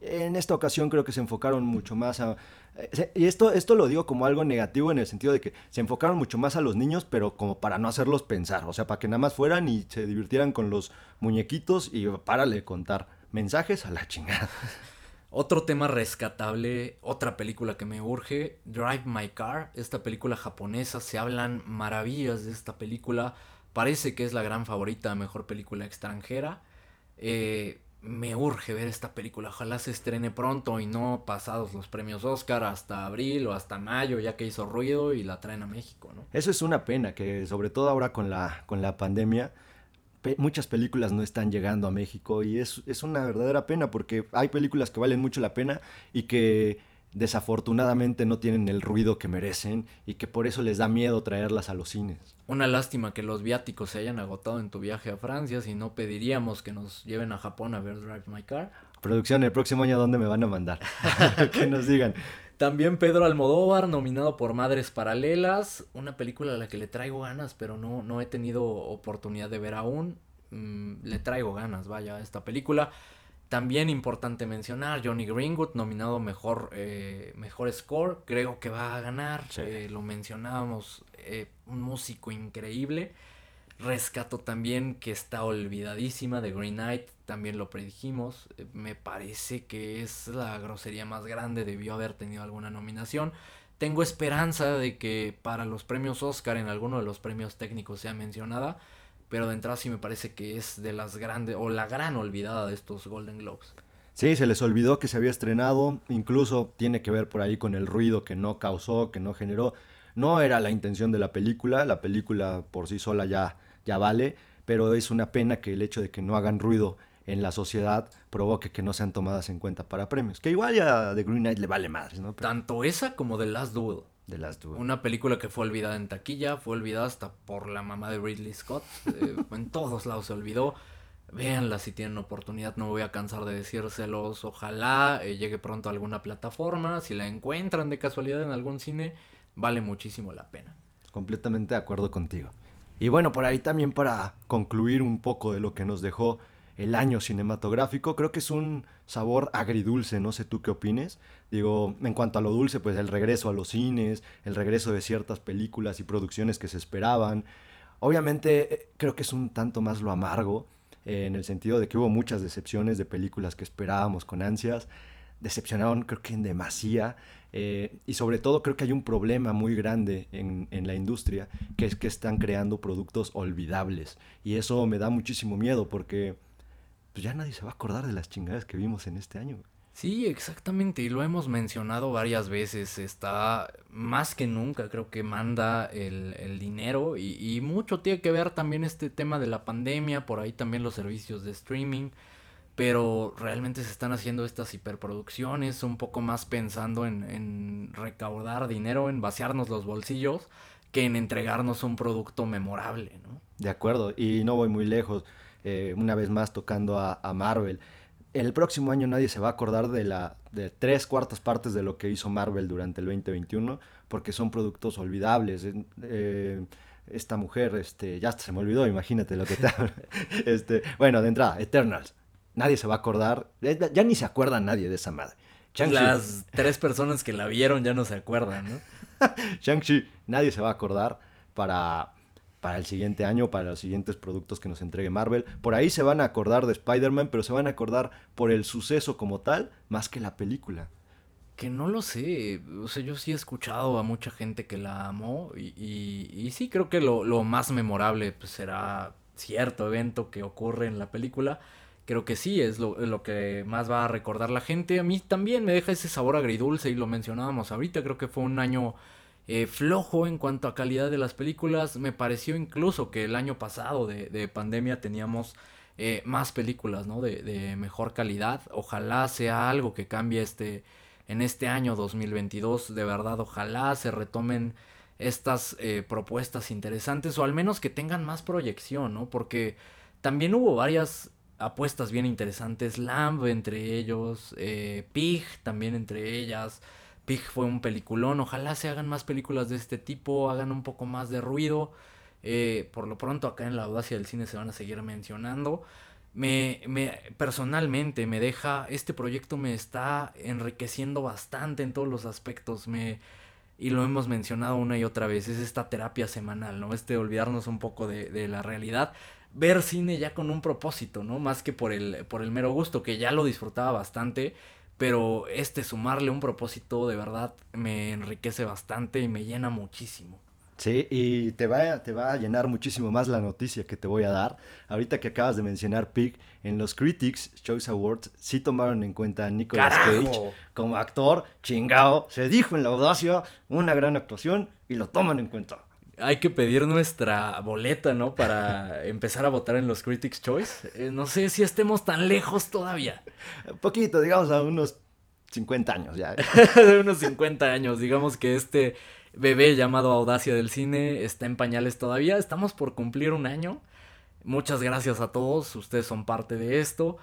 En esta ocasión creo que se enfocaron mucho más a... eh, Y esto, esto lo digo como algo negativo en el sentido de que se enfocaron mucho más a los niños, pero como para no hacerlos pensar. O sea, para que nada más fueran y se divirtieran con los muñequitos y párale contar mensajes a la chingada.
Otro tema rescatable, otra película que me urge, Drive My Car, esta película japonesa, se hablan maravillas de esta película, parece que es la gran favorita, mejor película extranjera. Eh, me urge ver esta película, ojalá se estrene pronto y no pasados los premios Oscar hasta abril o hasta mayo, ya que hizo ruido y la traen a México, ¿no?
Eso es una pena, que sobre todo ahora con la, con la pandemia, pe- muchas películas no están llegando a México y es, es una verdadera pena porque hay películas que valen mucho la pena y que desafortunadamente no tienen el ruido que merecen y que por eso les da miedo traerlas a los cines.
Una lástima que los viáticos se hayan agotado en tu viaje a Francia, si no pediríamos que nos lleven a Japón a ver Drive My Car.
Producción, el próximo año, ¿dónde me van a mandar? <laughs> <laughs> que nos digan.
También Pedro Almodóvar, nominado por Madres Paralelas, una película a la que le traigo ganas, pero no, no he tenido oportunidad de ver aún. Mm, le traigo ganas, vaya, a esta película. También importante mencionar, Johnny Greenwood, nominado mejor, eh, mejor score, creo que va a ganar,
Sí.
eh, lo mencionábamos, eh, un músico increíble. Rescato también que está olvidadísima de Green Knight, también lo predijimos. Eh, Me parece que es la grosería más grande, debió haber tenido alguna nominación. Tengo esperanza de que para los premios Oscar en alguno de los premios técnicos sea mencionada, pero de entrada sí me parece que es de las grandes o la gran olvidada de estos Golden Globes.
Sí, se les olvidó que se había estrenado, incluso tiene que ver por ahí con el ruido que no causó, que no generó. No era la intención de la película, la película por sí sola ya, ya vale, pero es una pena que el hecho de que no hagan ruido en la sociedad provoque que no sean tomadas en cuenta para premios. Que igual ya de Green Knight le vale más, ¿no? Pero
Tanto esa como The Last Duel. Una película que fue olvidada en taquilla, fue olvidada hasta por la mamá de Ridley Scott. eh, <laughs> en todos lados se olvidó. Véanla si tienen oportunidad, no me voy a cansar de decírselos. Ojalá eh, llegue pronto a alguna plataforma. Si la encuentran de casualidad en algún cine, vale muchísimo la pena.
Completamente de acuerdo contigo. Y bueno, por ahí también para concluir un poco de lo que nos dejó el año cinematográfico, creo que es un sabor agridulce, no sé tú qué opines. Digo, en cuanto a lo dulce, pues el regreso a los cines, el regreso de ciertas películas y producciones que se esperaban. Obviamente eh, creo que es un tanto más lo amargo, eh, en el sentido de que hubo muchas decepciones de películas que esperábamos con ansias. Decepcionaron creo que en demasía. eh, y sobre todo creo que hay un problema muy grande en, en la industria, que es que están creando productos olvidables. Y eso me da muchísimo miedo porque pues ya nadie se va a acordar de las chingadas que vimos en este año.
Sí, exactamente, y lo hemos mencionado varias veces, está más que nunca, creo que manda el, el dinero y, y mucho tiene que ver también este tema de la pandemia, por ahí también los servicios de streaming, pero realmente se están haciendo estas hiperproducciones, un poco más pensando en, en recaudar dinero, en vaciarnos los bolsillos, que en entregarnos un producto memorable, ¿no?
De acuerdo, y no voy muy lejos, eh, una vez más tocando a, a Marvel. El próximo año nadie se va a acordar de, la, de tres cuartas partes de lo que hizo Marvel durante el 2021, porque son productos olvidables. Eh, esta mujer, este, ya se me olvidó, imagínate lo que te <laughs> este, Bueno, de entrada, Eternals. Nadie se va a acordar, ya, ni se acuerda nadie de esa madre.
Las tres personas que la vieron ya no se acuerdan, ¿no? <laughs>
Shang-Chi, nadie se va a acordar para, para el siguiente año, para los siguientes productos que nos entregue Marvel. Por ahí se van a acordar de Spider-Man, pero se van a acordar por el suceso como tal, más que la película.
Que no lo sé, o sea, yo sí he escuchado a mucha gente que la amó y, y- y sí creo que lo, lo más memorable pues, será cierto evento que ocurre en la película. Creo que sí, es lo, lo que más va a recordar la gente. A mí también me deja ese sabor agridulce y lo mencionábamos ahorita. Creo que fue un año eh, flojo en cuanto a calidad de las películas. Me pareció incluso que el año pasado de, de pandemia teníamos eh, más películas, ¿no? De, de mejor calidad. Ojalá sea algo que cambie este, en este año 2022. De verdad, ojalá se retomen estas eh, propuestas interesantes o al menos que tengan más proyección, ¿no? Porque también hubo varias apuestas bien interesantes. Lamb entre ellos, eh, Pig también entre ellas. Pig fue un peliculón. Ojalá se hagan más películas de este tipo, hagan un poco más de ruido. Eh, por lo pronto acá en la audacia del cine se van a seguir mencionando. Me, me personalmente me deja, este proyecto me está enriqueciendo bastante en todos los aspectos. Me, y lo hemos mencionado una y otra vez, es esta terapia semanal, ¿no? Este olvidarnos un poco de, de la realidad. Ver cine ya con un propósito, ¿no? Más que por el, por el mero gusto, que ya lo disfrutaba bastante. Pero este sumarle un propósito de verdad me enriquece bastante y me llena muchísimo.
Sí, y te va, te va a llenar muchísimo más la noticia que te voy a dar. Ahorita que acabas de mencionar Pig, en los Critics Choice Awards sí tomaron en cuenta a Nicolas
¡Carajo!
Cage como actor, chingao. Se dijo en la audacia, una gran actuación y lo toman en cuenta.
Hay que pedir nuestra boleta, ¿no? Para empezar a votar en los Critics Choice. Eh, no sé si estemos tan lejos todavía.
Poquito, digamos a unos 50 años ya. <laughs>
de unos 50 años. Digamos que este bebé llamado Audacia del Cine está en pañales todavía. Estamos por cumplir un año. Muchas gracias a todos. Ustedes son parte de esto.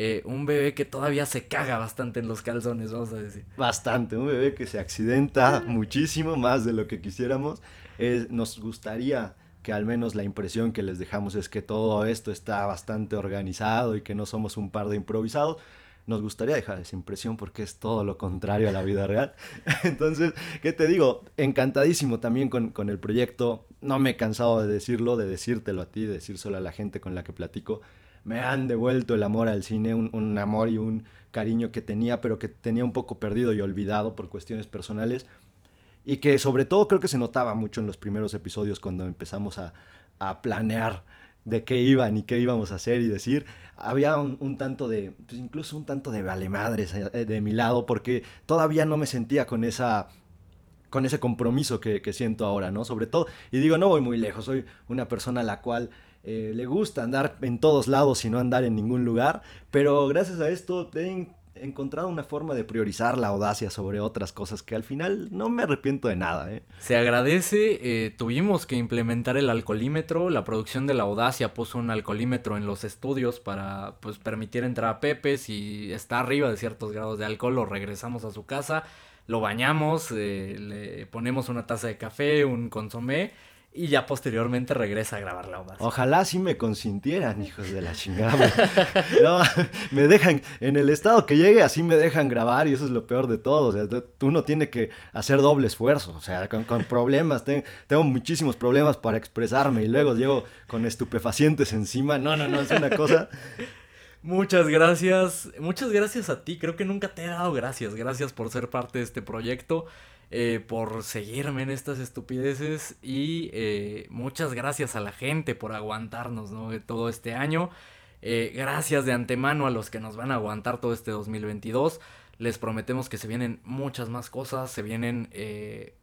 Eh, un bebé que todavía se caga bastante en los calzones, vamos a decir.
Bastante, un bebé que se accidenta <laughs> muchísimo más de lo que quisiéramos. Es- nos gustaría que al menos la impresión que les dejamos es que todo esto está bastante organizado y que no somos un par de improvisados. Nos gustaría dejar esa impresión porque es todo lo contrario a la vida real. <laughs> Entonces, ¿qué te digo? Encantadísimo también con, con el proyecto. No me he cansado de decirlo, de decírtelo a ti, de decírselo a la gente con la que platico me han devuelto el amor al cine, un, amor y un cariño que tenía, pero que tenía un poco perdido y olvidado por cuestiones personales. Y que sobre todo creo que se notaba mucho en los primeros episodios cuando empezamos a, a planear de qué iban y qué íbamos a hacer y decir. Había un, tanto de, pues incluso un tanto de vale madres eh, de mi lado, porque todavía no me sentía con esa con ese compromiso que, que siento ahora, ¿no? Sobre todo, y digo, no voy muy lejos, soy una persona a la cual eh, le gusta andar en todos lados y no andar en ningún lugar, pero gracias a esto he en- encontrado una forma de priorizar la audacia sobre otras cosas que al final no me arrepiento de nada, ¿eh?
Se agradece, eh, tuvimos que implementar el alcoholímetro, la producción de la Audacia puso un alcoholímetro en los estudios para pues permitir entrar a Pepe, si está arriba de ciertos grados de alcohol lo regresamos a su casa, lo bañamos, le ponemos una taza de café, un consomé y ya posteriormente regresa a grabar la Audacia.
Ojalá sí me consintieran, hijos de la chingada. <laughs> No, me dejan, en el estado que llegue, así me dejan grabar y eso es lo peor de todo. O sea, tú- tú no tienes que hacer doble esfuerzo. O sea, con, con problemas, ten- tengo muchísimos problemas para expresarme y luego llego con estupefacientes encima. No, no, no, es una cosa.
Muchas gracias, muchas gracias a ti, creo que nunca te he dado gracias, gracias por ser parte de este proyecto, eh, por seguirme en estas estupideces y eh, muchas gracias a la gente por aguantarnos ¿no? todo este año. Eh, gracias de antemano a los que nos van a aguantar todo este 2022. Les prometemos que se vienen muchas más cosas, se vienen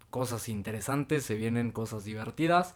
cosas interesantes, se vienen cosas divertidas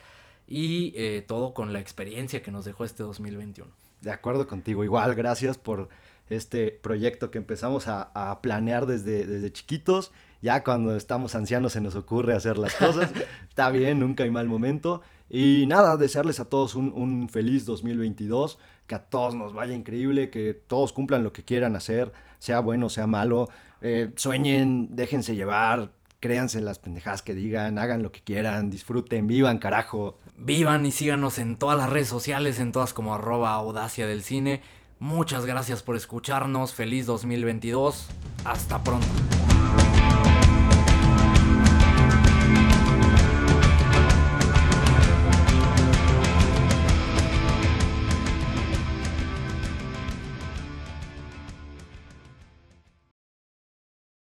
y todo con la experiencia que nos dejó este 2021.
De acuerdo contigo, igual, gracias por este proyecto que empezamos a, planear desde, desde chiquitos. Ya cuando estamos ancianos se nos ocurre hacer las cosas. <laughs> Está bien, nunca hay mal momento. Y nada, desearles a todos un, feliz 2022, que a todos nos vaya increíble, que todos cumplan lo que quieran hacer, sea bueno, sea malo. Eh, sueñen, déjense llevar, créanse en las pendejadas que digan, hagan lo que quieran, disfruten, vivan, carajo.
Vivan y síganos en todas las redes sociales, en todas como arroba audacia del cine. Muchas gracias por escucharnos, feliz 2022, hasta pronto.